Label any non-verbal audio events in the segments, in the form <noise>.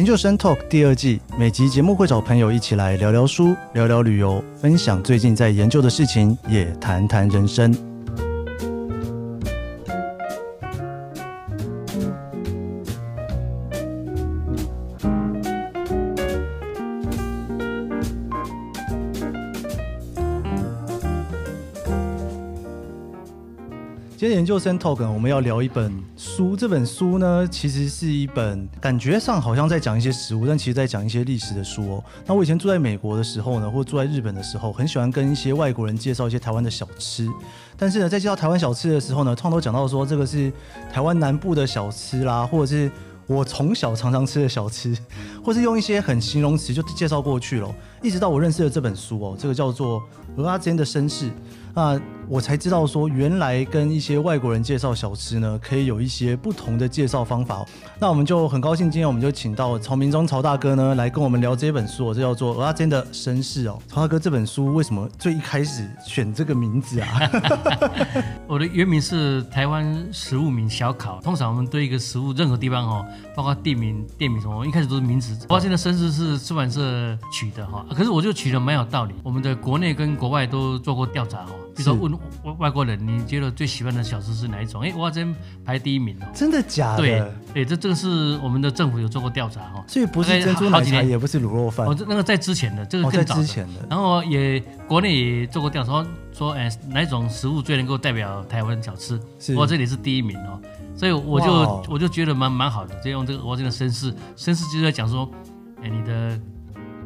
研究生 Talk 第二季，每集节目会找朋友一起来聊聊书、聊聊旅游，分享最近在研究的事情，也谈谈人生。今天研究生 Talk，我们要聊一本书。这本书呢，其实是一本感觉上好像在讲一些食物，但其实在讲一些历史的书哦。那我以前住在美国的时候呢，或住在日本的时候，很喜欢跟一些外国人介绍一些台湾的小吃。但是呢，在介绍台湾小吃的时候呢，通常都讲到说这个是台湾南部的小吃啦，或者是我从小常常吃的小吃，<laughs> 或是用一些很形容词就介绍过去了。一直到我认识了这本书哦，这个叫做《蚵仔煎的身世》。那我才知道说，原来跟一些外国人介绍小吃呢，可以有一些不同的介绍方法。那我们就很高兴，今天我们就请到曹明忠曹大哥呢，来跟我们聊这本书，这叫做《蚵仔煎的身世》哦。曹大哥，这本书为什么最一开始选这个名字啊？我的原名是台湾食物名小考。通常我们对一个食物任何地方哈，包括地名、店名什么，一开始都是名字。蚵仔煎的身世是出版社取的哈，可是我就取的蛮有道理。我们的国内跟国外都做过调查哈。比如说问外外国人，你觉得最喜欢的小吃是哪一种？哎，蚵仔煎排第一名哦。真的假的？对，对，这这个是我们的政府有做过调查哈。所以不是珍珠奶茶，也不是卤肉饭。哦，那个在之前的，这个更早的。哦、之前的。然后也国内也做过调查，说哎哪一种食物最能够代表台湾小吃？我这里是第一名哦。所以我就、哦、我就觉得蛮蛮好的，就用这个蚵仔煎的身世，身世就是在讲说，哎你的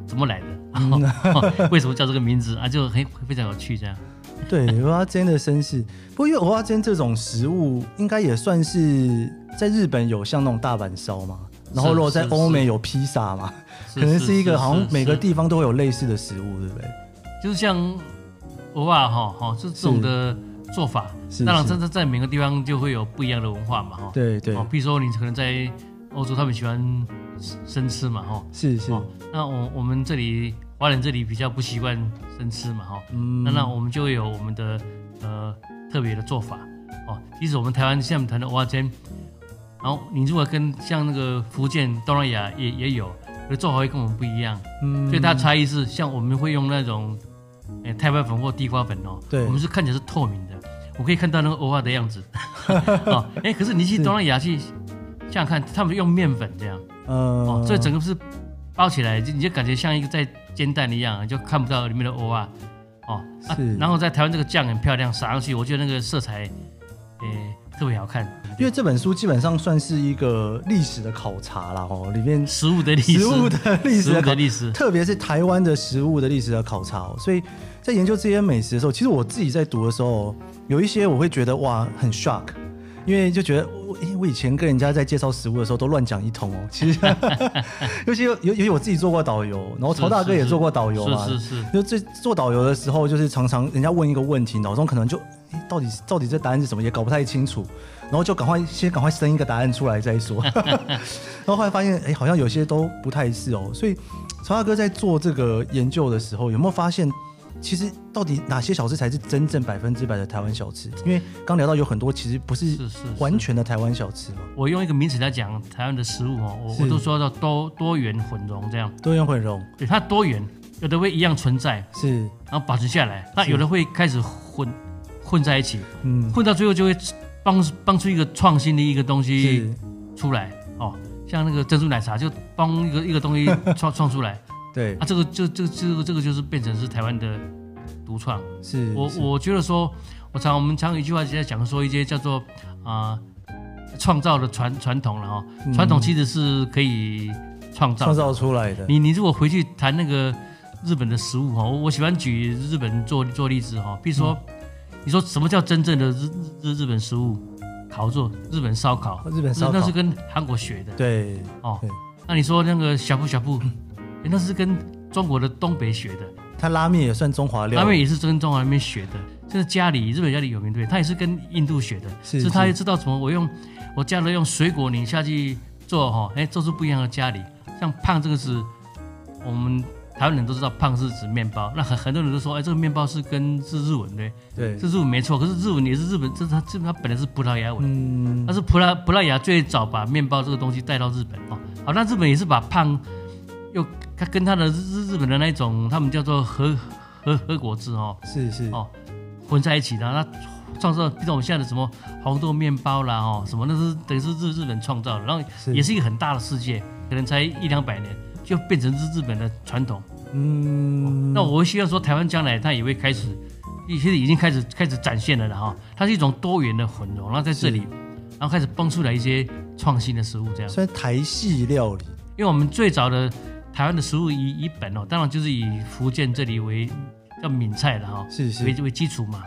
怎么来的？<laughs> 为什么叫这个名字啊？就很非常有趣这样。对，蚵仔煎的身世。不过因为蚵仔煎这种食物，应该也算是在日本有像那种大阪烧嘛，然后如果在欧美有披萨嘛，可能是一个好像每个地方都会有类似的食物，对不对？就是像蚵仔哈哈，是这种的做法。当然，真的在每个地方就会有不一样的文化嘛，哈。对对。比如说你可能在欧洲，他们喜欢生吃嘛，哈。是是。那我我们这里。华人这里比较不习惯生吃嘛，哈，那那我们就会有我们的呃特别的做法哦。其实我们台湾像我们谈的蚵仔煎，然后你如果跟像那个福建、东南亚也也有，的做法会跟我们不一样，嗯，所以它的差异是像我们会用那种诶太白粉或地瓜粉哦，对，我们是看起来是透明的，我可以看到那个蚵仔的样子，<laughs> 哦，哎，可是你去东南亚去想想看，他们用面粉这样，嗯，哦，所以整个是包起来，就你就感觉像一个在。煎蛋一样，就看不到里面的蚵啊，哦，啊，然后在台湾这个酱很漂亮，撒上去，我觉得那个色彩，诶，特别好看。因为这本书基本上算是一个历史的考察啦，哦，里面食物的历史，食物的历史，食物的历史，特别是台湾的食物的历史的考察。所以在研究这些美食的时候，其实我自己在读的时候，有一些我会觉得哇，很 shock。因为就觉得我，诶，我以前跟人家在介绍食物的时候都乱讲一通哦。<laughs> 其实，尤其尤尤其我自己做过导游，然后曹大哥也做过导游嘛。是是，是，是。就这做导游的时候，就是常常人家问一个问题，脑中可能就，诶，到底到底这答案是什么，也搞不太清楚，然后就赶快先赶快生一个答案出来再说。<laughs> 然后后来发现，诶，好像有些都不太是哦。所以，曹大哥在做这个研究的时候，有没有发现？其实到底哪些小吃才是真正百分之百的台湾小吃？因为刚聊到有很多其实不是完全的台湾小吃嘛。我用一个名词来讲台湾的食物哦，我我都说到多多元混融这样。多元混融，对它多元，有的会一样存在，是，然后保存下来。那有的会开始混混在一起，嗯，混到最后就会帮帮出一个创新的一个东西出来哦，像那个珍珠奶茶就帮一个一个东西创创出来。对啊，这个就这这个这个就是变成是台湾的独创。是我我觉得说，我常我们常有一句话在讲说一些叫做啊创造的传传统了哈，传统其实是可以创造创造出来的。你你如果回去谈那个日本的食物哈，我我喜欢举日本做做例子哈，比如说你说什么叫真正的日日日本食物？烤肉，日本烧烤，日本烧烤那是跟韩国学的。对哦，那你说那个呷哺呷哺。那是跟中国的东北学的，他拉面也算中华料理，拉面也是跟中华那边学的。就是家里日本家里有名对，他也是跟印度学的，是，是他也知道怎么我用我加了用水果泥下去做哈，哎，做出不一样的家里。像胖这个是我们台湾人都知道，胖是指面包。那很很多人都说，哎，这个面包是跟是日文的，对，是日文没错。可是日文也是日本，这是它这它本来是葡萄牙文，嗯，它是葡萄葡萄牙最早把面包这个东西带到日本哦。好，那日本也是把胖又他跟它的日日本的那种，他们叫做和和和果子哦，是是。哦混在一起的，那创造，比如我们现在的什么黄豆面包啦哦，什么那是等于是日日本创造的，然后也是一个很大的世界，可能才一两百年就变成日日本的传统。嗯，那我希望说台湾将来它也会开始，其实已经开始开始展现了的哈，它是一种多元的混融，然后在这里，然后开始蹦出来一些创新的食物，这样。算台系料理，因为我们最早的台湾的食物以以本哦，当然就是以福建这里为叫闽菜的哈，是是为为基础嘛。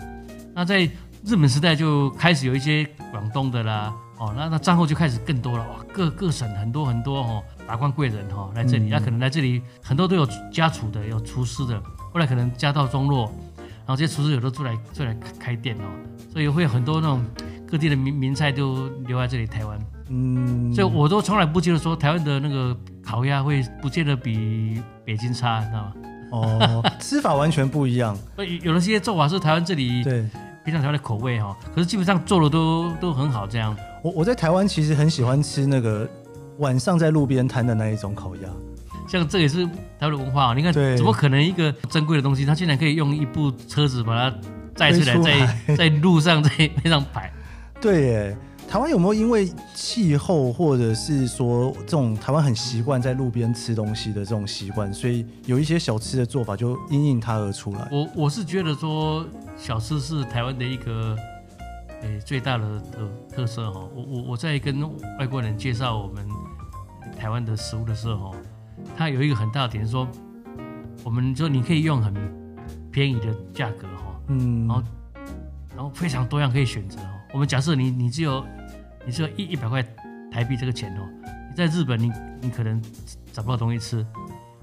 那在日本时代就开始有一些广东的啦，哦，那那战后就开始更多了，哇，各各省很多很多哦。达官贵人哈来这里，那、嗯、可能来这里很多都有家厨的，有厨师的。后来可能家道中落，然后这些厨师有的出来出来开店哦，所以会有很多那种各地的名名菜都留在这里台湾。嗯，所以我都从来不觉得说台湾的那个烤鸭会不见得比北京差，知道吗？哦，吃法完全不一样。<laughs> 有的些做法是台湾这里对平常台湾的口味哈，可是基本上做的都都很好这样。我我在台湾其实很喜欢吃那个。晚上在路边摊的那一种烤鸭，像这也是台湾的文化啊！你看，怎么可能一个珍贵的东西，它竟然可以用一部车子把它载出来，在在路上 <laughs> 在那上摆？对耶，台湾有没有因为气候，或者是说这种台湾很习惯在路边吃东西的这种习惯，所以有一些小吃的做法就因应它而出来？我我是觉得说，小吃是台湾的一个。诶，最大的的特色哈，我我我在跟外国人介绍我们台湾的食物的时候，他有一个很大的点是说，我们说你可以用很便宜的价格哈，嗯，然后然后非常多样可以选择哦。我们假设你你只有你只有一一百块台币这个钱哦，你在日本你你可能找不到东西吃，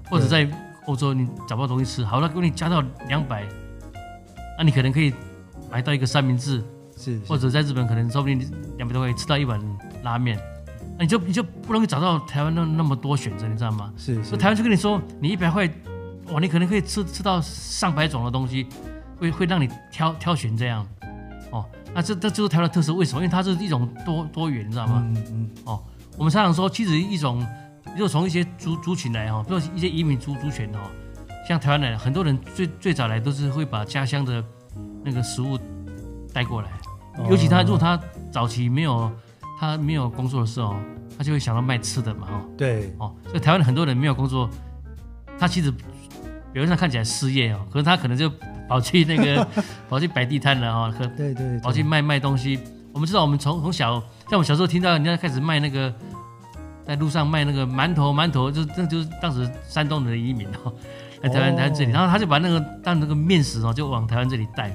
或者在欧洲你找不到东西吃，好了，给你加到两百，那你可能可以买到一个三明治。是，或者在日本可能说不定两百多块吃到一碗拉面，那你就你就不容易找到台湾那那么多选择，你知道吗？是，是，台湾就跟你说，你一百块，哇，你可能可以吃吃到上百种的东西，会会让你挑挑选这样，哦，那这这就是台湾特色，为什么？因为它是一种多多元，你知道吗？嗯嗯。哦，我们常常说，其实一种，如果从一些族族群来哈，比如一些移民族族群哈，像台湾人，很多人最最早来都是会把家乡的那个食物带过来。尤其他如果他早期没有他没有工作的时候，他就会想到卖吃的嘛，哈。对。哦，所以台湾很多人没有工作，他其实表面上看起来失业哦，可是他可能就 <laughs> 跑去那个 <laughs> 跑去摆地摊了哈，和对对，跑去卖卖东西。我们知道，我们从从小像我们小时候听到人家开始卖那个在路上卖那个馒头，馒头就那就是当时山东人的移民哦，来台湾台湾这里，然后他就把那个当那个面食哦，就往台湾这里带。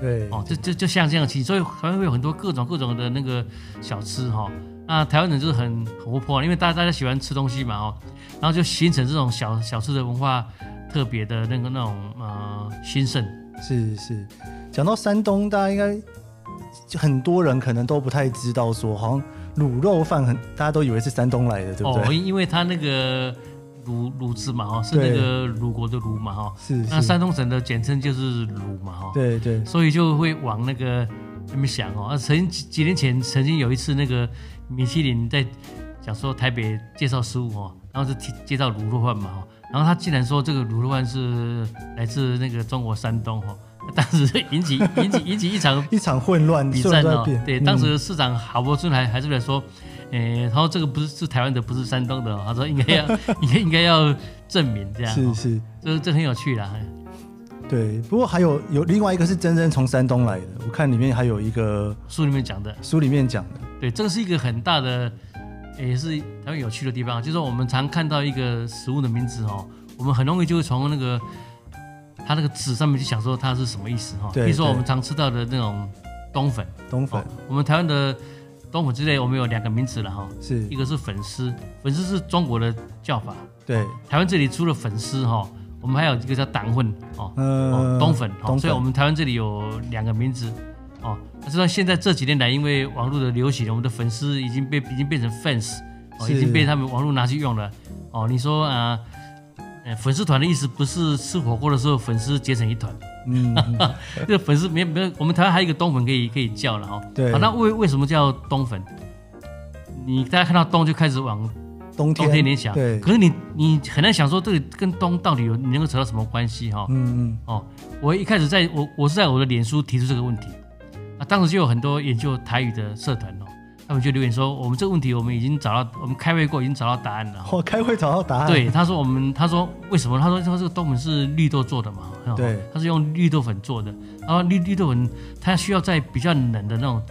对哦，就就就像这样其实，所以台湾会有很多各种各种的那个小吃哈。那台湾人就是很很活泼，因为大家大家喜欢吃东西嘛哦，然后就形成这种小小吃的文化，特别的那个那种呃兴盛。是是，讲到山东，大家应该很多人可能都不太知道说，好像卤肉饭很大家都以为是山东来的，对不对？哦，因为他那个。鲁鲁字嘛哈，是那个鲁国的鲁嘛哈，是。那山东省的简称就是鲁嘛哈，对对。所以就会往那个那么想哦。啊，曾几几年前曾经有一次那个米其林在讲说台北介绍食物哦，然后就提介绍卤肉饭嘛哈，然后他竟然说这个卤肉饭是来自那个中国山东哈，<laughs> 当时引起 <laughs> 引起引起一场 <laughs> 一场混乱比战哦。对，当时市长郝柏村还还是来说。诶，他说这个不是是台湾的，不是山东的。他说应该要，应该应该要证明这样。是是，这这很有趣啦。对，不过还有有另外一个是真真从山东来的，我看里面还有一个书里面讲的。书里面讲的，对，这个是一个很大的，也是台湾有趣的地方，就是我们常看到一个食物的名字哦，我们很容易就会从那个它那个字上面去想说它是什么意思哈。对。比如说我们常吃到的那种冬粉，冬粉，我们台湾的。冬粉之类，我们有两个名词了哈，是。一个是粉丝，粉丝是中国的叫法，对，台湾这里除了粉丝哈，我们还有一个叫党混哦，嗯，冬粉，冬粉，所以我们台湾这里有两个名字哦。但是现在这几年来，因为网络的流行，我们的粉丝已经被已经变成 fans，哦，已经被他们网络拿去用了哦。你说啊？呃，粉丝团的意思不是吃火锅的时候粉丝结成一团，嗯，<laughs> 这个粉丝没没有，我们台湾还有一个冬粉可以可以叫了哈。对，好，那为为什么叫冬粉？你大家看到冬就开始往冬天冬天联想。对，可是你你很难想说这个跟冬到底有你能够扯到什么关系哈？嗯嗯。哦，我一开始在我我是在我的脸书提出这个问题啊，当时就有很多研究台语的社团哦，他们就留言说，我们这个问题我们已经找到，我们开会过已经找到答案了。我、哦、开会找到答案。<laughs> 对，他说我们他说为什么？他说他说这个冬粉是绿豆做的嘛？对，他是用绿豆粉做的，然后绿绿豆粉它需要在比较冷的那种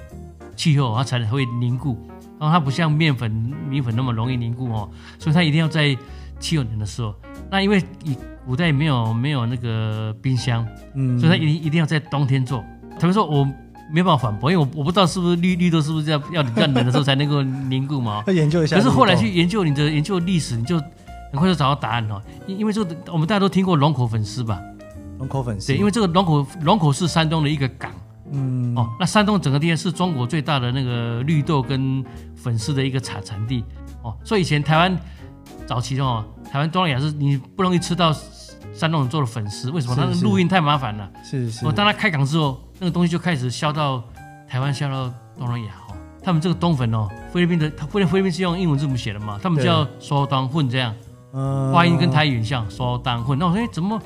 气候，它才会凝固。然后它不像面粉、米粉那么容易凝固哦，所以它一定要在气温冷的时候。那因为以古代没有没有那个冰箱，嗯，所以它一定一定要在冬天做。他们说我没办法反驳，因为我我不知道是不是绿绿豆是不是要要要冷的时候才能够 <laughs> 凝固嘛？要研究一下。可是后来去研究你的研究历史，你就很快就找到答案哦。因因为这个我们大家都听过龙口粉丝吧？龙口粉丝。对，因为这个龙口龙口是山东的一个港。嗯哦，那山东整个地方是中国最大的那个绿豆跟粉丝的一个产产地哦，所以以前台湾早期哦，台湾东南亚是你不容易吃到山东人做的粉丝，为什么？他的录音太麻烦了。是是。我，当他开港之后，那个东西就开始销到台湾，销到东南亚哦。他们这个冬粉哦，菲律宾的，他菲律菲律宾是用英文字母写的嘛，他们叫苏当混这样，嗯，发音跟台语很像苏当混。那我说，哎，怎么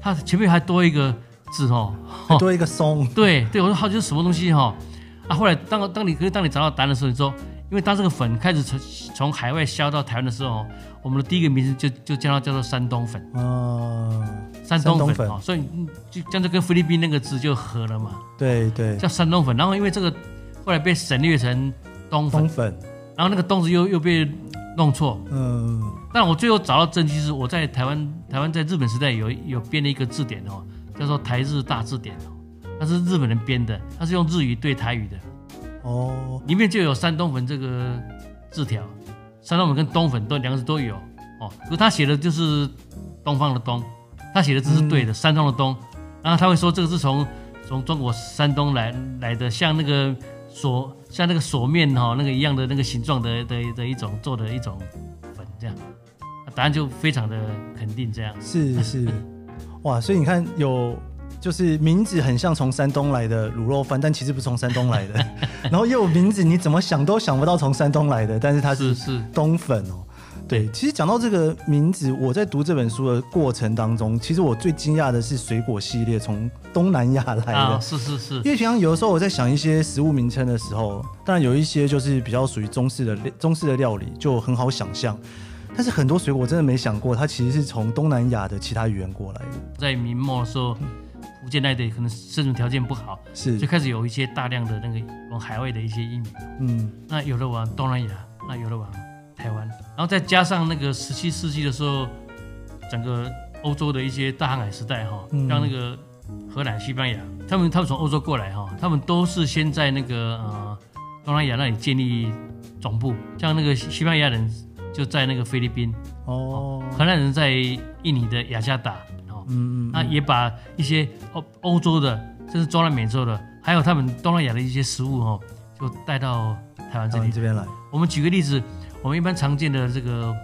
他前面还多一个？字哦，多一个松，<laughs> 对对，我说好奇是什么东西哈啊！后来当当你可是当你找到答案的时候，你说，因为当这个粉开始从从海外销到台湾的时候，我们的第一个名字就就叫它叫做山东粉。哦，山东粉哦，所以就这样就跟菲律宾那个字就合了嘛，对对，叫山东粉。然后因为这个后来被省略成东粉，东粉。然后那个东字又又被弄错，嗯，但我最后找到证据是我在台湾台湾在日本时代有有编了一个字典哦。叫做台日大字典哦，它是日本人编的，它是用日语对台语的哦，里面就有山东粉这个字条，山东粉跟东粉都两个字都有。哦，可是他写的就是东方的东，他写的字是对的，嗯、山东的东，然后他会说这个是从从中国山东来来的，像那个锁像那个锁面哈那个一样的那个形状的的的一种做的一种粉这样，答案就非常的肯定这样，是是。哇，所以你看，有就是名字很像从山东来的卤肉饭，但其实不是从山东来的。<laughs> 然后又有名字，你怎么想都想不到从山东来的，但是它是是东粉哦。对，其实讲到这个名字，我在读这本书的过程当中，其实我最惊讶的是水果系列从东南亚来的。啊，是是是。因为平常有的时候我在想一些食物名称的时候，当然有一些就是比较属于中式的中式的料理，就很好想象。但是很多水果我真的没想过，它其实是从东南亚的其他语言过来的。在明末的时候，福建那里可能生存条件不好，是。就开始有一些大量的那个往海外的一些移民。嗯，那有的往东南亚，那有的往台湾，然后再加上那个十七世纪的时候，整个欧洲的一些大航海时代哈，像那个荷兰、西班牙，他们他们从欧洲过来哈，他们都是先在那个呃东南亚那里建立总部，像那个西班牙人。就在那个菲律宾。哦，荷兰人在印尼的雅加达哦，嗯嗯，那也把一些欧欧洲的，甚至中南美洲的，还有他们东南亚的一些食物哦，就带到台湾这里这边来。我们举个例子，我们一般常见的这个，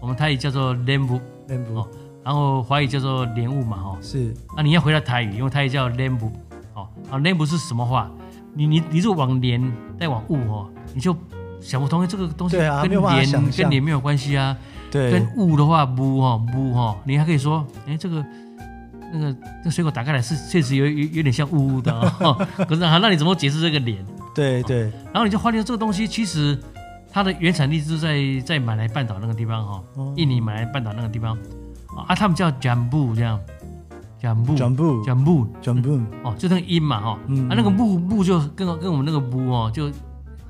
我们台语叫做莲雾莲雾哦，然后华语叫做莲雾嘛哈，是。那你要回到台语，因为台语叫莲雾哦，啊莲雾是什么话？你你你如果往莲再往雾哦，你就。想不通，这个东西跟莲跟莲没有关系啊。对，跟雾的话，雾哈雾哈，你还可以说，哎，这个那个那水果打开来是确实有有有点像雾雾的啊。<laughs> 可是啊，那你怎么解释这个莲？对对。然后你就发现这个东西其实它的原产地是在在马来半岛那个地方哈，印尼马来半岛那个地方。啊，他们叫 jambu 这样，jambu。Jambu jambu jambu 哦，就那个音嘛哈，啊那个木木就跟跟我们那个木哦就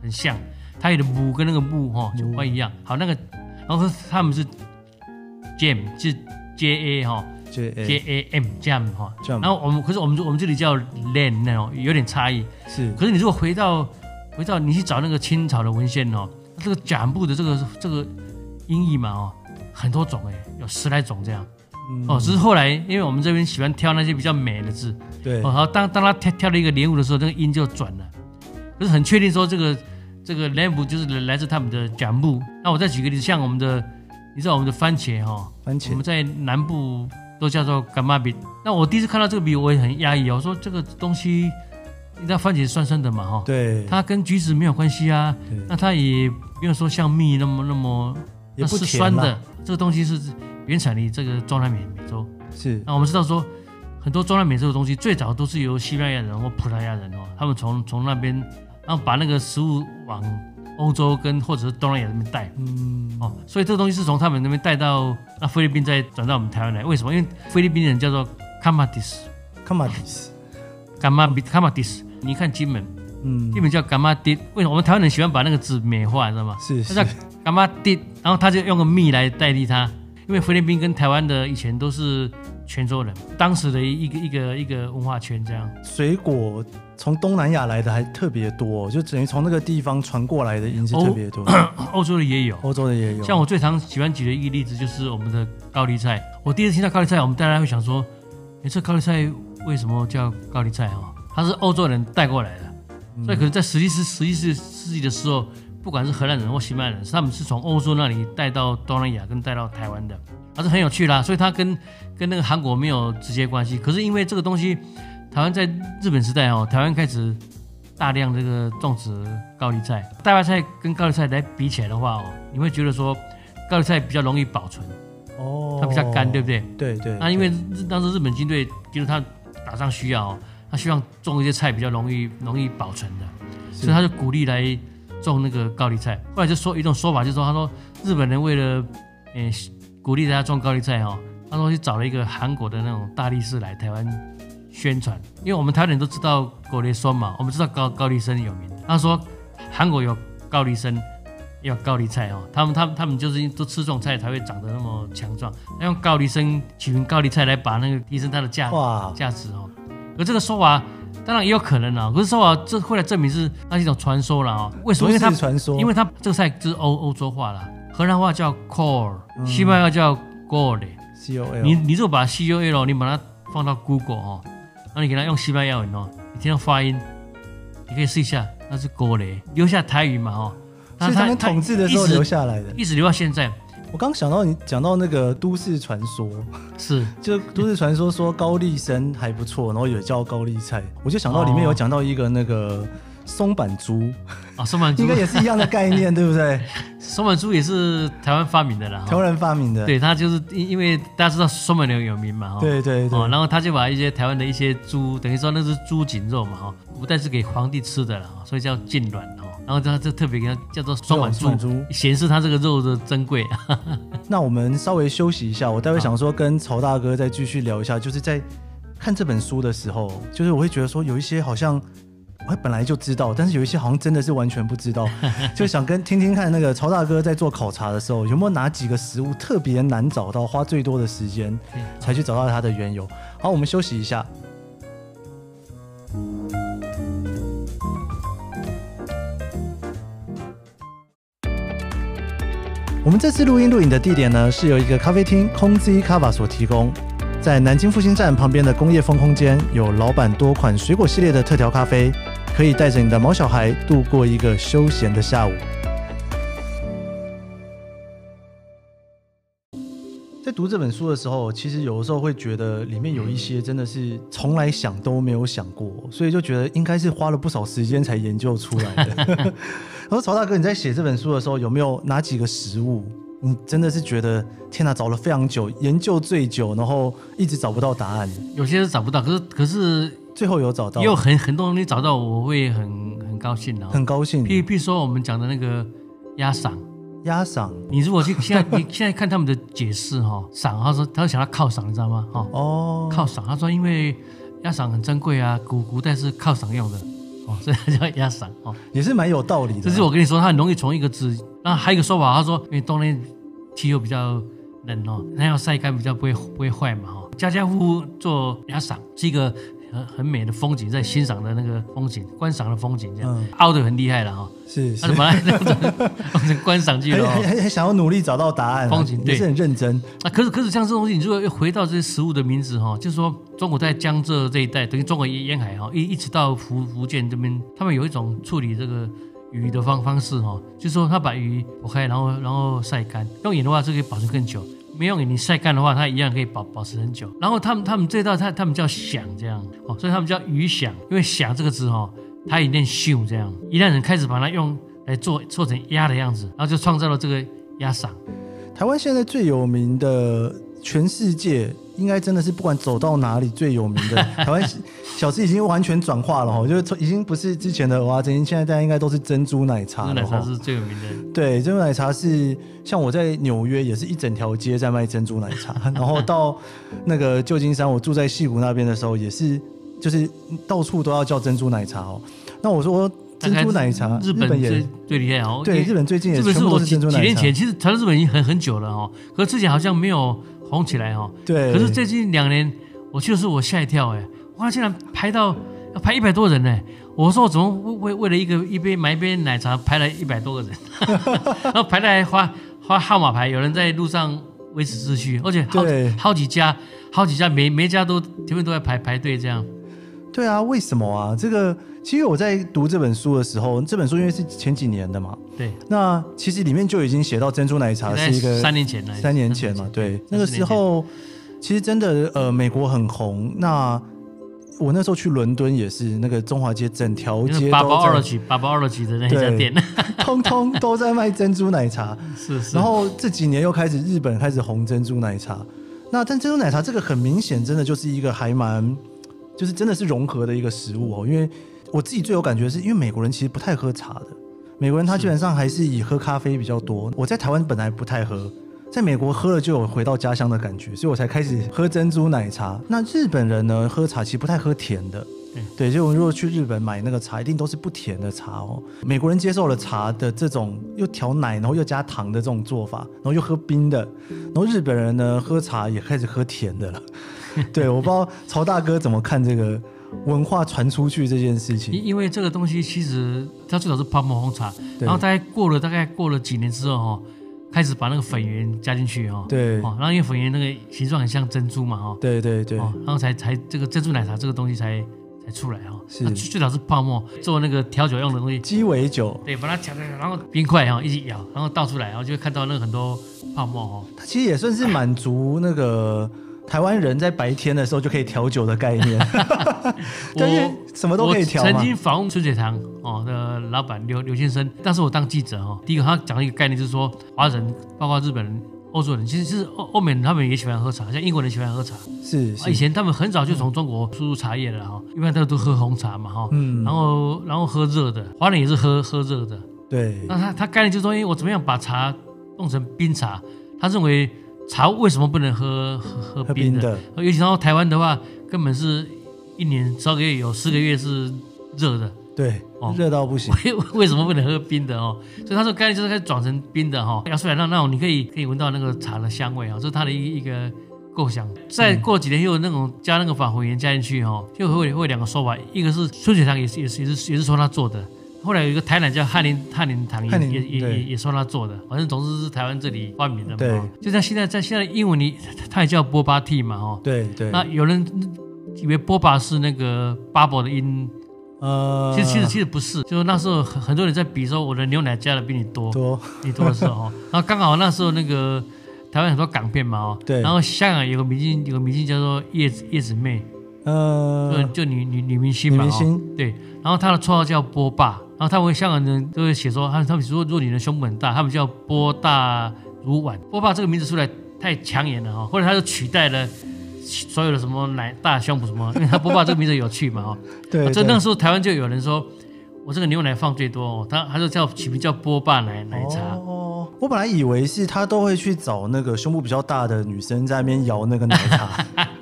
很像。它有的木跟那个木哈就不一样，好那个，然后他们是 jam 是 j a 哈 j a m jam 哈，然后我们可是我们我们这里叫 len 那种有点差异。是，可是你如果回到回到你去找那个清朝的文献哦，这个蒋部的这个这个音译嘛哦，很多种哎，有十来种这样哦，只是后来因为我们这边喜欢挑那些比较美的字，对，哦，好当当他挑挑了一个莲雾的时候，那个音就转了，可是很确定说这个。这个莲雾就是来自他们的蒋部。那我再举个例子，像我们的，你知道我们的番茄哈，番茄，我们在南部都叫做干妈饼。那我第一次看到这个饼，我也很压抑。我说这个东西，你知道番茄是酸酸的嘛哈？对。它跟橘子没有关系啊。那它也没有说像蜜那么那么也不是酸的。这个东西是原产于这个中南美美洲。是。那我们知道说，很多中南美洲的东西最早都是由西班牙人或葡萄牙人哦，他们从从那边，然后把那个食物往欧洲跟或者是东南亚那边带。嗯。哦，所以这个东西是从他们那边带到那菲律宾，再转到我们台湾来。为什么？因为菲律宾人叫做卡马蒂斯。卡马蒂斯。卡马比卡马蒂斯。你看金门。嗯，金门叫柑仔滴，为什么我们台湾人喜欢把那个字美化，知道吗？是是。它叫柑仔滴，然后他就用个蜜来代替它，因为菲律宾跟台湾的以前都是泉州人，当时的一个一个一个文化圈这样。水果从东南亚来的还特别多，就等于从那个地方传过来的因是特别多。<coughs> 欧洲的也有，欧洲的也有。像我最常喜欢举的一个例子就是我们的高丽菜。我第一次听到高丽菜，我们大家会想说，你，这高丽菜为什么叫高丽菜啊？它是欧洲人带过来的。所以可能在十七世十七世世纪的时候，不管是荷兰人或西班牙人，他们是从欧洲那里带到东南亚跟带到台湾的，还是很有趣啦。所以它跟跟那个韩国没有直接关系。可是因为这个东西，台湾在日本时代哦，台湾开始大量这个种植高丽菜。大白菜跟高丽菜来比起来的话哦，你会觉得说高丽菜比较容易保存哦，它比较干，对不对？对对。那因为当时日本军队就是他打仗需要。他希望种一些菜比较容易容易保存的，所以他就鼓励来种那个高丽菜。后来就说一种说法，就是说他说日本人为了诶鼓励大家种高丽菜哈，他说去找了一个韩国的那种大力士来台湾宣传，因为我们台湾人都知道果粒酸嘛，我们知道高高丽参有名。他说韩国有高丽参，有高丽菜哦，他们他们他们就是都吃这种菜才会长得那么强壮，用高丽参取名高丽菜来把那个提升它的价价值哦。而这个说法当然也有可能啦，可是说啊这后来证明是那是一种传说了啊。为什么？因为它传说，因为它这个菜就是欧欧洲话啦，荷兰话叫 core，西班牙叫 gole，C O L。你你如果把 C O L 你把它放到 Google 哦，那你给它用西班牙文哦，你听到发音，你可以试一下，那是 gole，留下台语嘛哦。是他们统治的时候留下来的，一直留到现在。我刚想到你讲到那个都市传说，是。<laughs> 就都市传说说高丽参还不错，然后也叫高丽菜，我就想到里面有讲到一个那个松板猪。啊，松板猪。应该也是一样的概念，对不对？<laughs> 松板猪也是台湾发明的啦，台湾人发明的，对，他就是因因为大家知道松板牛有名嘛，哈，对对对，然后他就把一些台湾的一些猪，等于说那是猪颈肉嘛，哈，不但是给皇帝吃的了，所以叫晋卵哈。然后他就特别给他叫做松板猪，显示他这个肉的珍贵。<laughs> 那我们稍微休息一下，我待会想说跟曹大哥再继续聊一下，就是在看这本书的时候，就是我会觉得说有一些好像我本来就知道，但是有一些好像真的是完全不知道，<laughs> 就想跟听听看那个曹大哥在做考察的时候有没有哪几个食物特别难找到，花最多的时间才去找到它的缘由。好，我们休息一下。我们这次录音录影的地点呢，是由一个咖啡厅空 Z 咖啡所提供，在南京复兴站旁边的工业风空间，有老板多款水果系列的特调咖啡，可以带着你的毛小孩度过一个休闲的下午。在读这本书的时候，其实有的时候会觉得里面有一些真的是从来想都没有想过，所以就觉得应该是花了不少时间才研究出来的。<laughs> 我说曹大哥，你在写这本书的时候，有没有哪几个食物，你真的是觉得天哪，找了非常久，研究最久，然后一直找不到答案？有些是找不到，可是可是最后有找到，也有很很多东西找到，我会很很高兴的，很高兴。譬譬如说我们讲的那个鸭嗓，鸭嗓，你如果去现在你现在看他们的解释哈，<laughs> 嗓，他说他说想要靠嗓，你知道吗？哈哦，靠嗓，他说因为鸭嗓很珍贵啊，古古代是靠嗓用的。哦，<laughs> 所以它叫鸭嗓哦，也是蛮有道理的。这是我跟你说，它很容易从一个字。那还有一个说法，他说因为冬天气候比较冷哦，那要晒干比较不会不会坏嘛哈。家家户户做鸭嗓是一个。很很美的风景，在欣赏的那个风景，观赏的风景，这样、嗯、凹的很厉害了哈。是，他怎么来这样 <laughs> 观赏去了？还还还想要努力找到答案，风景对，很认真。啊，可是可是像这东西，你如果又回到这些食物的名字哈，就是说中国在江浙这一带，等于中国沿海哈，一一直到福福建这边，他们有一种处理这个鱼的方方式哈，就是说他把鱼剖开，然后然后晒干，用盐的话，这个可以保存更久。没用你晒干的话，它一样可以保保持很久。然后他们他们这道菜他们叫响这样哦，所以他们叫鱼响，因为响这个字哦，它一念秀这样，一旦人开始把它用来做做成鸭的样子，然后就创造了这个鸭嗓。台湾现在最有名的，全世界应该真的是不管走到哪里最有名的台湾小吃已经完全转化了哈，就是已经不是之前的蚵仔煎，现在大家应该都是珍珠奶茶。珍珠奶茶是最有名的。对，珍珠奶茶是像我在纽约也是一整条街在卖珍珠奶茶，<laughs> 然后到那个旧金山，我住在西谷那边的时候也是，就是到处都要叫珍珠奶茶哦。那我说。珍珠奶茶，日本也最厉害哦。对，日本最近也是。日本是我几几年前，其实传到日本已经很很久了哦，可是之前好像没有红起来哦。对。可是最近两年，我去的我吓一跳哎，哇，竟然排到要排一百多人呢！我说我怎么为为了一个一杯买一杯奶茶排了一百多个人，<laughs> 然后排来花花号码牌，有人在路上维持秩序，而且好好几家好几家每每家都前面都在排排队这样。对啊，为什么啊？这个其实我在读这本书的时候，这本书因为是前几年的嘛，对。那其实里面就已经写到珍珠奶茶是一个三年前，三年前嘛，对。那个时候其实真的呃，美国很红。那我那时候去伦敦也是，那个中华街整条街八包二乐曲，八包二乐曲的那家店，<laughs> 通通 <laughs> 都在卖珍珠奶茶。是是。然后这几年又开始日本开始红珍珠奶茶。那但珍珠奶茶这个很明显，真的就是一个还蛮。就是真的是融合的一个食物哦，因为我自己最有感觉是，因为美国人其实不太喝茶的，美国人他基本上还是以喝咖啡比较多。我在台湾本来不太喝，在美国喝了就有回到家乡的感觉，所以我才开始喝珍珠奶茶。那日本人呢，喝茶其实不太喝甜的，对，所以我们如果去日本买那个茶，一定都是不甜的茶哦。美国人接受了茶的这种又调奶，然后又加糖的这种做法，然后又喝冰的，然后日本人呢，喝茶也开始喝甜的了。<laughs> 对，我不知道曹大哥怎么看这个文化传出去这件事情。因因为这个东西其实它最早是泡沫红茶，然后大概过了大概过了几年之后哈，开始把那个粉圆加进去哈。对。然后因为粉圆那个形状很像珍珠嘛哈。对对对。然后才才这个珍珠奶茶这个东西才才出来哈。是。最早是泡沫做那个调酒用的东西。鸡尾酒。对，把它调然后冰块哈一起咬，然后倒出来，然后就会看到那个很多泡沫哈。它其实也算是满足那个。台湾人在白天的时候就可以调酒的概念，<laughs> 我什么都可以调。曾经访问春水堂哦的老板刘刘先生，但是我当记者哦，第一个他讲了一个概念，就是说华人包括日本人、欧洲人，其实是欧欧美人他们也喜欢喝茶，像英国人喜欢喝茶。是，是以前他们很早就从中国输入茶叶了哈，一般都都喝红茶嘛哈，嗯，然后然后喝热的，华人也是喝喝热的。对，那他他概念就是说，因为我怎么样把茶弄成冰茶，他认为。茶为什么不能喝喝喝冰的？尤其到台湾的话，根本是一年十二个月有四个月是热的。对，哦，热到不行。为为什么不能喝冰的哦？所以他说概念就是开始转成冰的哈，要出来让那种你可以可以闻到那个茶的香味啊，这是他的一一个构想。再过几年又有那种加那个返回盐加进去哈，就会会有两个说法，一个是春水堂也是也是也是也是说他做的。后来有一个台南叫翰林翰林堂也也也也说他做的，反正总之是台湾这里发明的嘛。对，就像现在在现在英文里，它也叫波巴 tea 嘛，哈。对对。那有人以为波巴是那个 bubble 的音，呃，其实其实其实不是，就是那时候很很多人在比说我的牛奶加的比你多，多你多的时候，<laughs> 然后刚好那时候那个台湾很多港片嘛，哦，对。然后香港有个明星，有个明星叫做叶子叶子妹，呃，就就女女女明星嘛，女明星，对。然后她的绰号叫波霸。然后他们香港人都会写说，他他们说，如果你的胸部很大，他们叫波大如碗。波霸这个名字出来太抢眼了哈，后来他就取代了所有的什么奶大胸部什么，因为他波霸这个名字有趣嘛哈。<laughs> 对。所以那个时候台湾就有人说，我这个牛奶放最多哦，他他就叫取名叫波霸奶奶茶。哦。我本来以为是他都会去找那个胸部比较大的女生在那边摇那个奶茶。<laughs>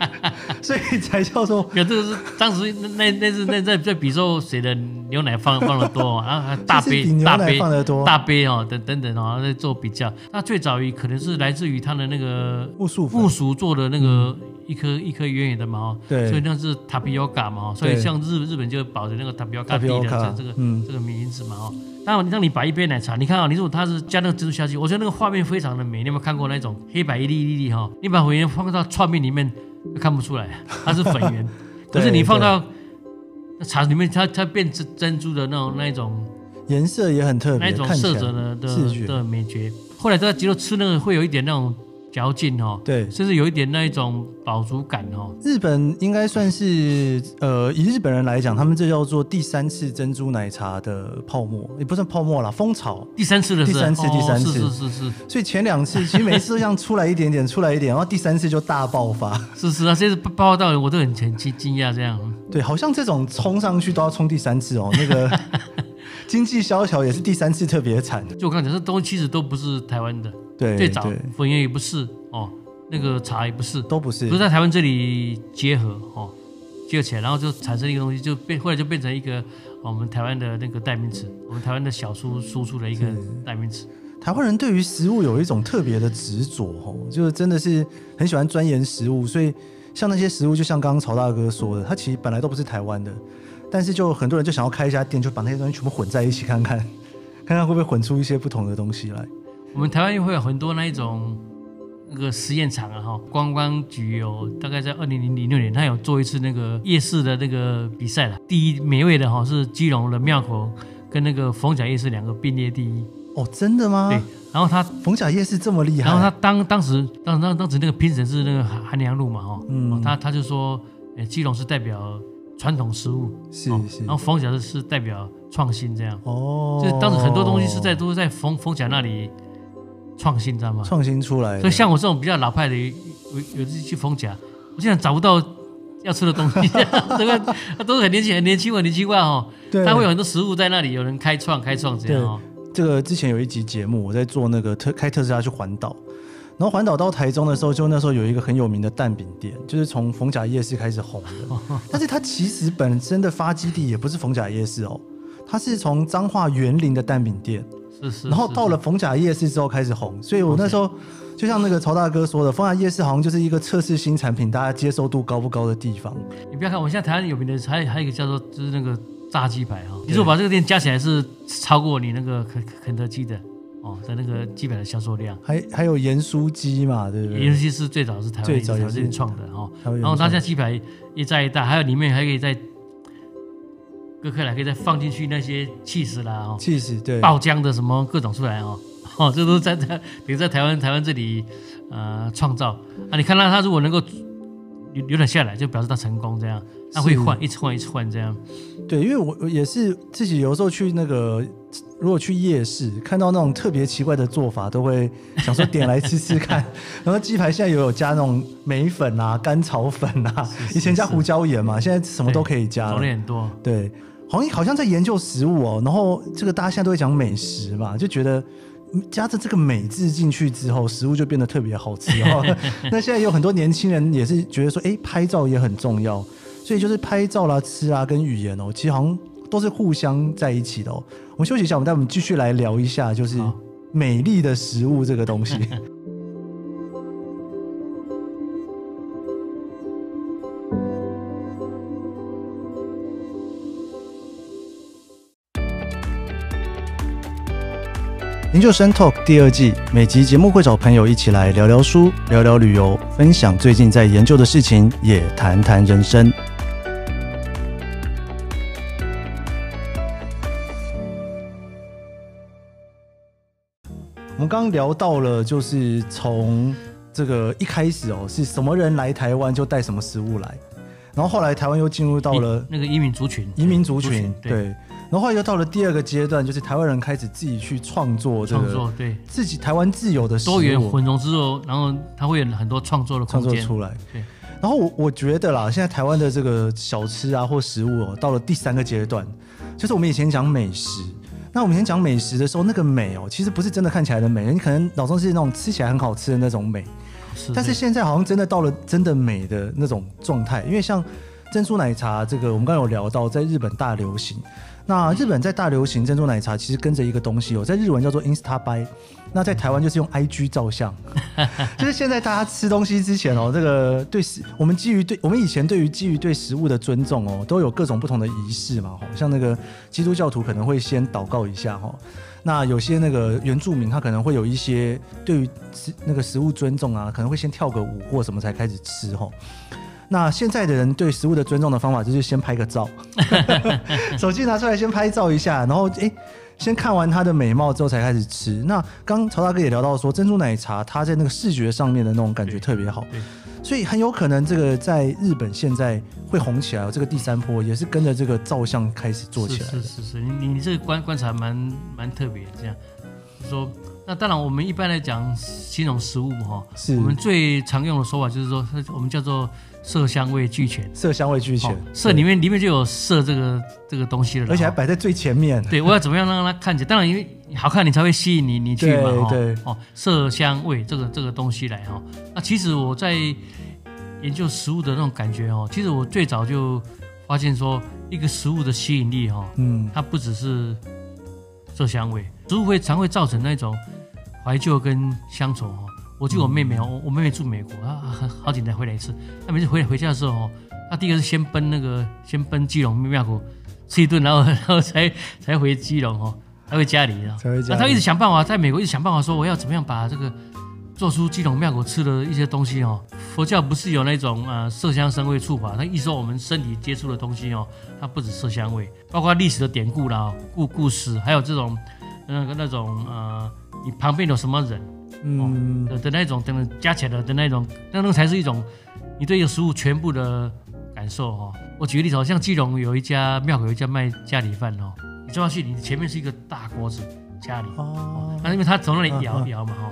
所以才叫做，有这个是当时那那那是那在在比说谁的牛奶放放的多，然后还大杯大杯大杯哦等等等哦在做比较。那最早于可能是来自于他的那个木薯木薯做的那个一颗一颗圆圆的嘛，对，所以那是 tapioca 嘛，所以像日日本就保留那个 tapioca 的这个这个这个名字嘛哈。当然，当你把一杯奶茶，你看啊，你如果它是加那个珍珠下去，我觉得那个画面非常的美。你有没有看过那种黑白一粒一粒哈？你把粉圆放到串面里面。看不出来，它是粉圆，<laughs> 可是你放到茶里面，它它变成珍珠的那种那一种颜色也很特别，那一种色泽的的的美觉。后来在接着吃那个会有一点那种嚼劲哦，对，甚至有一点那一种饱足感哦。日本应该算是呃，以日本人来讲，他们这叫做第三次珍珠奶茶的泡沫，也不算泡沫啦，风潮。第三次的是第三次，第三次，是是是是。所以前两次其实每次都像出来一点点，出来一点，然后第三次就大爆发。是是啊，这次爆发到我都很很惊惊讶这样。对，好像这种冲上去都要冲第三次哦，那个 <laughs> 经济萧条也是第三次特别惨的。就我刚才说，这东西其实都不是台湾的。对，最早粉圆也不是哦，那个茶也不是，都不是，都在台湾这里结合哦，结合起来，然后就产生一个东西，就变后来就变成一个我们台湾的那个代名词，我们台湾的小输输出的一个代名词。台湾人对于食物有一种特别的执着哦，就是真的是很喜欢钻研食物，所以像那些食物，就像刚刚曹大哥说的，他其实本来都不是台湾的，但是就很多人就想要开一家店，就把那些东西全部混在一起看看，看看会不会混出一些不同的东西来。我们台湾又会有很多那一种那个实验场啊，哈，观光局有大概在二零零六年，他有做一次那个夜市的那个比赛了。第一美味的哈是基隆的庙口跟那个逢甲夜市两个并列第一。哦，真的吗？对。然后他逢甲夜市这么厉害。然后他当当时当当当时那个评审是那个韩良露嘛，哈，嗯，他他就说，诶，基隆是代表传统食物，是是。然后逢甲是是代表创新这样。哦。就是当时很多东西是在都是在逢逢甲那里。创新，知道吗？创新出来，所以像我这种比较老派的，有有自己去逢甲，我现在找不到要吃的东西，<laughs> 这个都是很年轻、很年轻、很年轻化哦。对，他会有很多食物在那里，有人开创、开创这样哦。这个之前有一集节目，我在做那个特开特斯拉去环岛，然后环岛到台中的时候，就那时候有一个很有名的蛋饼店，就是从逢甲夜市开始红的，<laughs> 但是它其实本身的发基地也不是逢甲夜市哦，它是从彰化园林的蛋饼店。是是，然后到了逢甲夜市之后开始红，所以我那时候就像那个曹大哥说的，逢甲夜市好像就是一个测试新产品，大家接受度高不高的地方。你不要看，我现在台湾有名的还有还有一个叫做就是那个炸鸡排哈，你说我把这个店加起来是超过你那个肯肯德基的哦在那个基本的销售量。还还有盐酥鸡嘛，对不对？盐酥鸡是最早是台湾最早这边创的哈，然后他现在鸡排一炸一大，还有里面还可以再。各客来可以再放进去那些气死啦哦，起司对，爆浆的什么各种出来哦，<laughs> 哦，这都在在比如在台湾台湾这里呃创造啊，你看到他如果能够留留点下来，就表示他成功这样，他会换一直换一直换这样。对，因为我也是自己有时候去那个如果去夜市看到那种特别奇怪的做法，都会想说点来吃吃看。<laughs> 然后鸡排现在也有加那种梅粉啊、甘草粉啊，是是是以前加胡椒盐嘛，现在什么都可以加，种类很多。对。好像好像在研究食物哦，然后这个大家现在都会讲美食嘛，就觉得加着这个“美”字进去之后，食物就变得特别好吃哦。<laughs> 那现在有很多年轻人也是觉得说，哎，拍照也很重要，所以就是拍照啦、吃啊，跟语言哦，其实好像都是互相在一起的哦。我们休息一下，我们待会我们继续来聊一下，就是美丽的食物这个东西。<laughs> <laughs> 研究生 Talk 第二季，每集节目会找朋友一起来聊聊书、聊聊旅游，分享最近在研究的事情，也谈谈人生。我们刚刚聊到了，就是从这个一开始哦，是什么人来台湾就带什么食物来，然后后来台湾又进入到了那个移民族群，移民族群，对。然后又到了第二个阶段，就是台湾人开始自己去创作这个，创作对。自己台湾自有的多元混融之后，然后他会有很多创作的空间。创作出来。对，然后我我觉得啦，现在台湾的这个小吃啊或食物哦，到了第三个阶段，就是我们以前讲美食，那我们以前讲美食的时候，那个美哦，其实不是真的看起来的美，你可能脑中是那种吃起来很好吃的那种美，是，但是现在好像真的到了真的美的那种状态，因为像珍珠奶茶这个，我们刚刚有聊到，在日本大流行。那日本在大流行珍珠奶茶，其实跟着一个东西哦，在日文叫做 Insta Buy，那在台湾就是用 IG 照相，<laughs> 就是现在大家吃东西之前哦，这个对食，我们基于对我们以前对于基于对食物的尊重哦，都有各种不同的仪式嘛，像那个基督教徒可能会先祷告一下哈，那有些那个原住民他可能会有一些对于食那个食物尊重啊，可能会先跳个舞或什么才开始吃哈。那现在的人对食物的尊重的方法就是先拍个照，<laughs> <laughs> 手机拿出来先拍照一下，然后诶，先看完它的美貌之后才开始吃。那刚曹大哥也聊到说，珍珠奶茶它在那个视觉上面的那种感觉特别好，所以很有可能这个在日本现在会红起来。这个第三波也是跟着这个照相开始做起来。是是是，你你这个观观察蛮蛮特别的，这样说。那当然，我们一般来讲形容食物哈，是我们最常用的说法就是说，我们叫做色香味俱全。色香味俱全，色里面里面就有色这个这个东西了，而且还摆在最前面。对，我要怎么样让它看起来？当然，因为好看，你才会吸引你你去嘛。对，哦，色香味这个这个东西来哈。那其实我在研究食物的那种感觉哦，其实我最早就发现说，一个食物的吸引力哈，嗯，它不只是色香味，食物会常会造成那种。怀旧跟乡愁哦，我记得我妹妹哦，我我妹妹住美国，她好好几年回来一次。她每次回回家的时候哦，她第一个是先奔那个先奔基隆庙口吃一顿，然后然后才才回基隆哦，才回家里啊。那她一直想办法，在美国一直想办法说，我要怎么样把这个做出基隆庙口吃的一些东西哦。佛教不是有那种呃色香声味触法，她意思说我们身体接触的东西哦，它不止色香味，包括历史的典故啦、故故事，还有这种那个那种呃。你旁边有什么人？嗯，的的那种等等加起来的的那种，那那才是一种你对一个食物全部的感受哈。我举个例子，像基隆有一家庙口，有一家卖咖喱饭哦。你坐下去，你前面是一个大锅子咖喱哦，那因为他从那里摇摇嘛哈。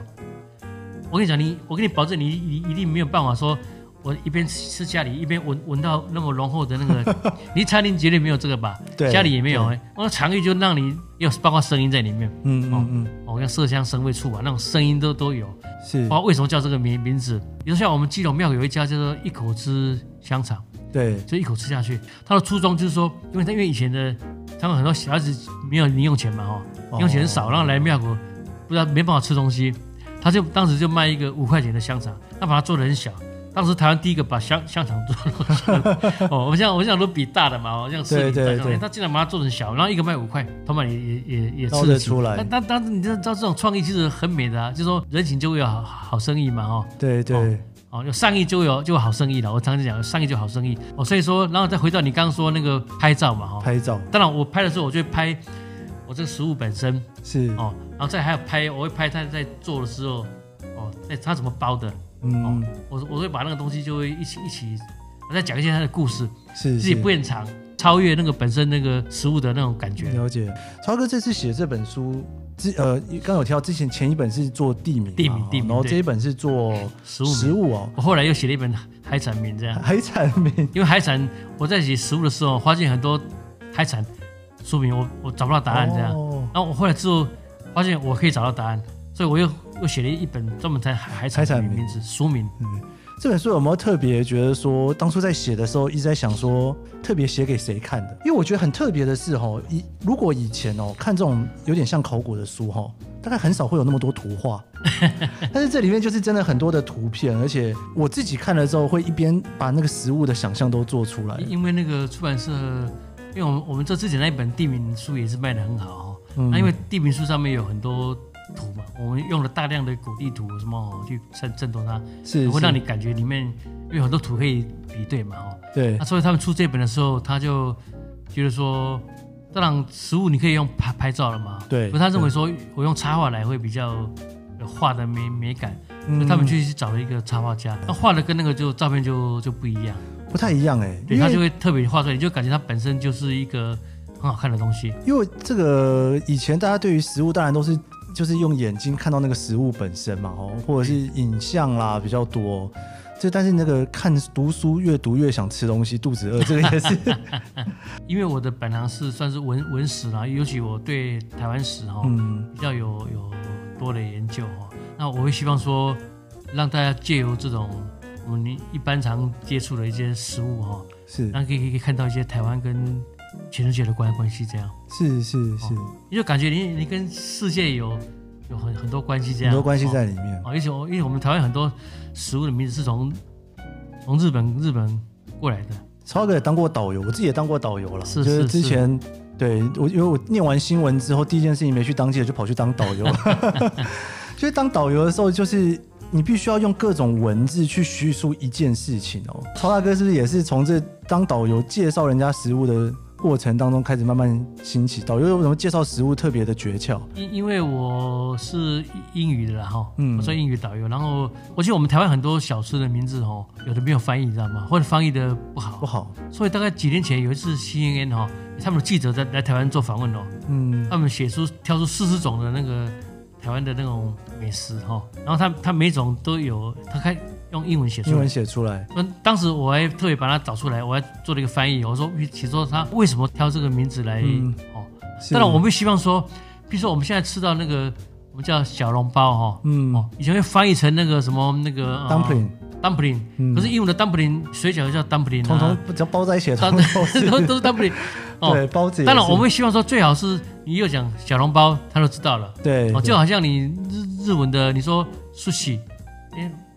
我跟你讲，你我跟你保证，你你一定没有办法说。我一边吃家里，一边闻闻到那么浓厚的那个，<laughs> 你餐厅绝对没有这个吧？对，家里也没有哎。我肠胃就让你有包括声音在里面，嗯嗯嗯，哦，像色香声味触啊，那种声音都都有。是，包括为什么叫这个名名字？比如像我们基隆庙有一家叫做一口吃香肠，对，就一口吃下去。他的初衷就是说，因为他因为以前的他们很多小孩子没有零用钱嘛，哈，零用钱很少，然后来庙口不知道没办法吃东西，他就当时就卖一个五块钱的香肠，他把它做的很小。当时台湾第一个把香香肠做 <laughs> 哦，我们像我们像都比大的嘛，像吃米饭，对他竟然把它做成小，然后一个卖五块，他们也也也也吃得出来。但但但是你知道这种创意其实很美的啊，就是说人情就会有好好生意嘛，哦，对对，哦有善意就有就有好生意了。我常常讲有善意就好生意哦，所以说然后再回到你刚刚说那个拍照嘛，哈，拍照。当然我拍的时候，我就会拍我这个食物本身是哦，然后再还有拍我会拍他在做的时候哦，在他怎么包的。嗯，我我会把那个东西就会一起一起，我再讲一些它的故事，是自己不很长，超越那个本身那个食物的那种感觉。了解，超哥这次写这本书，之呃，刚有提到之前前一本是做地名，地名地名，然后这一本是做食物食物哦。我后来又写了一本海产名，这样。海产名，因为海产我在写食物的时候，发现很多海产书名我我找不到答案这样，然后我后来之后发现我可以找到答案，所以我又。又写了一本专门在海海产的名字书名。嗯，这本书有没有特别觉得说，当初在写的时候一直在想说，特别写给谁看的？因为我觉得很特别的是哈，以如果以前哦看这种有点像考古的书哈，大概很少会有那么多图画，<laughs> 但是这里面就是真的很多的图片，而且我自己看了之后会一边把那个食物的想象都做出来。因为那个出版社，因为我们我们这之前那一本地名书也是卖的很好哈，那、嗯、因为地名书上面有很多。图嘛，我们用了大量的古地图什么去衬衬托它，是，会让你感觉里面因为很多图可以比对嘛，哦，对，那所以他们出这本的时候，他就觉得说，当然食物你可以用拍拍照了嘛，对，不他认为说我用插画来会比较画的美美感，嗯，所以他们去找了一个插画家，那画的跟那个就照片就就不一样，不太一样哎，对，他就会特别画出来，你就感觉它本身就是一个很好看的东西，因为这个以前大家对于食物当然都是。就是用眼睛看到那个食物本身嘛，哦，或者是影像啦比较多。就但是那个看读书越读越想吃东西，肚子饿，这个也是。<laughs> 因为我的本行是算是文文史啦，尤其我对台湾史哈，嗯，比较有有多的研究哈。那我会希望说，让大家借由这种我们一般常接触的一些食物哈，是，那可以可以看到一些台湾跟。全世界的关关系这样是是是，你就感觉你你跟世界有有很很多关系这样，很多关系在里面啊。而且我因为我们台湾很多食物的名字是从从日本日本过来的。超哥也当过导游，我自己也当过导游了。是是是。就是之前对我因为我念完新闻之后，第一件事情没去当记者，就跑去当导游。所 <laughs> 以 <laughs> 当导游的时候，就是你必须要用各种文字去叙述一件事情哦。超大哥是不是也是从这当导游介绍人家食物的？过程当中开始慢慢兴起？导游有什么介绍食物特别的诀窍？因因为我是英语的啦哈，嗯，我做英语导游，然后我记得我们台湾很多小吃的名字哦，有的没有翻译，你知道吗？或者翻译的不好，不好。所以大概几年前有一次 CNN 哈，他们的记者在来台湾做访问哦，嗯，他们写出挑出四十种的那个台湾的那种美食哈，然后他他每种都有，他开。用英文写出来，英文写出来。嗯，当时我还特别把它找出来，我还做了一个翻译。我说，其实说他为什么挑这个名字来？嗯、哦，当然我们希望说，比如说我们现在吃到那个我们叫小笼包哈，嗯，哦，以前会翻译成那个什么那个 dumpling，dumpling，可是英文的 dumpling 水饺叫 dumpling，统统只要包在一起，<laughs> 都 <laughs> 都是 dumpling。哦，对，包子。当然我们希望说，最好是你又讲小笼包，他都知道了。对，哦，就好像你日日文的，你说 sushi，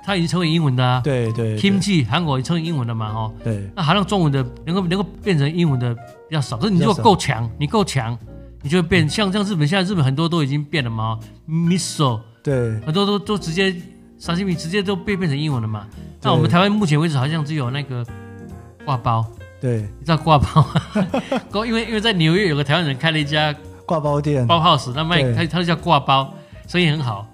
它已经成为英文的啊，对对，Kimchi 韩国也成为英文的嘛，哦，对，那好像中文的能够能够变成英文的比较少，可是你如果够强，你够强，你就会变，像像日本现在日本很多都已经变了嘛，Miso，对，很多都都直接沙西米直接都变变成英文了嘛，那我们台湾目前为止好像只有那个挂包，对，你知道挂包吗？<laughs> 因为因为在纽约有个台湾人开了一家挂包店，包 house，那卖他他就叫挂包，生意很好。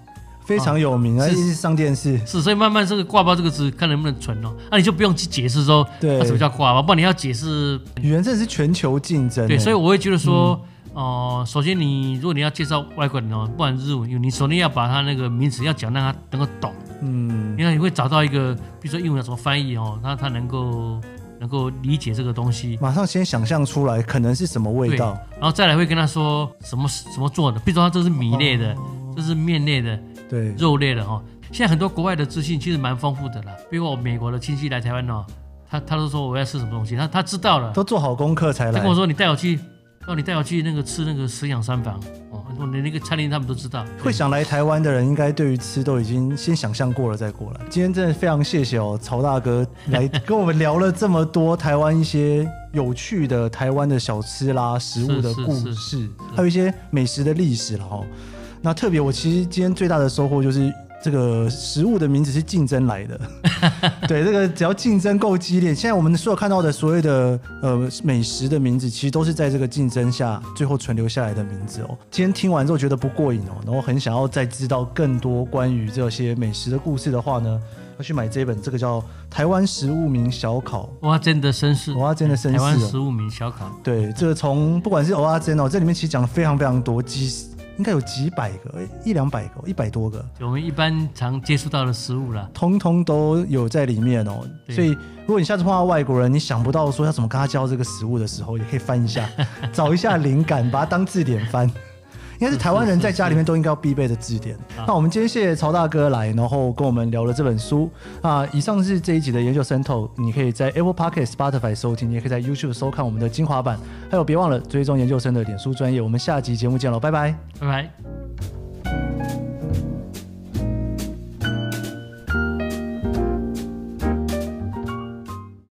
非常有名啊，一直上电视。是，所以慢慢这个挂包这个字看能不能存哦。那你就不用去解释说，对，什么叫挂包，不然你要解释。语言真的是全球竞争。对，所以我会觉得说，哦，首先你如果你要介绍外国人哦，不管日文，你首先要把他那个名词要讲，让他能够懂。嗯，你看你会找到一个，比如说英文要怎么翻译哦，他他能够能够理解这个东西。马上先想象出来可能是什么味道，然后再来会跟他说什么什么做的，比如说他这是米类的，这是面类的。对，肉类的哈，现在很多国外的资讯其实蛮丰富的啦。比如我美国的亲戚来台湾哦，他他都说我要吃什么东西，他他知道了，都做好功课才来。他跟我说，你带我去，哦，你带我去那个吃那个食养三房哦，你那个餐厅他们都知道。会想来台湾的人，应该对于吃都已经先想象过了再过来。今天真的非常谢谢哦，曹大哥来跟我们聊了这么多台湾一些有趣的台湾的小吃啦、食物的故事，还有一些美食的历史了哈。那特别，我其实今天最大的收获就是这个食物的名字是竞争来的。<laughs> 对，这个只要竞争够激烈，现在我们所有看到的所谓的呃美食的名字，其实都是在这个竞争下最后存留下来的名字哦。今天听完之后觉得不过瘾哦，然后很想要再知道更多关于这些美食的故事的话呢，要去买这本这个叫《台湾食物名小考》。哇，真的身世，蚵仔煎的绅士。台湾食物名小考。对，这个从不管是蚵仔煎哦，这里面其实讲了非常非常多，几。应该有几百个，一两百个，一百多个。我们一般常接触到的食物啦，通通都有在里面哦。所以，如果你下次碰到外国人，你想不到说要怎么跟他教这个食物的时候，也可以翻一下，<laughs> 找一下灵感，把它当字典翻。应该是台湾人在家里面都应该要必备的字典。那我们今天谢谢曹大哥来，然后跟我们聊了这本书啊。以上是这一集的研究生透，你可以在 Apple Podcast、Spotify 收听，你也可以在 YouTube 收看我们的精华版。还有，别忘了追踪研究生的脸书专业。我们下集节目见喽，拜拜，拜拜。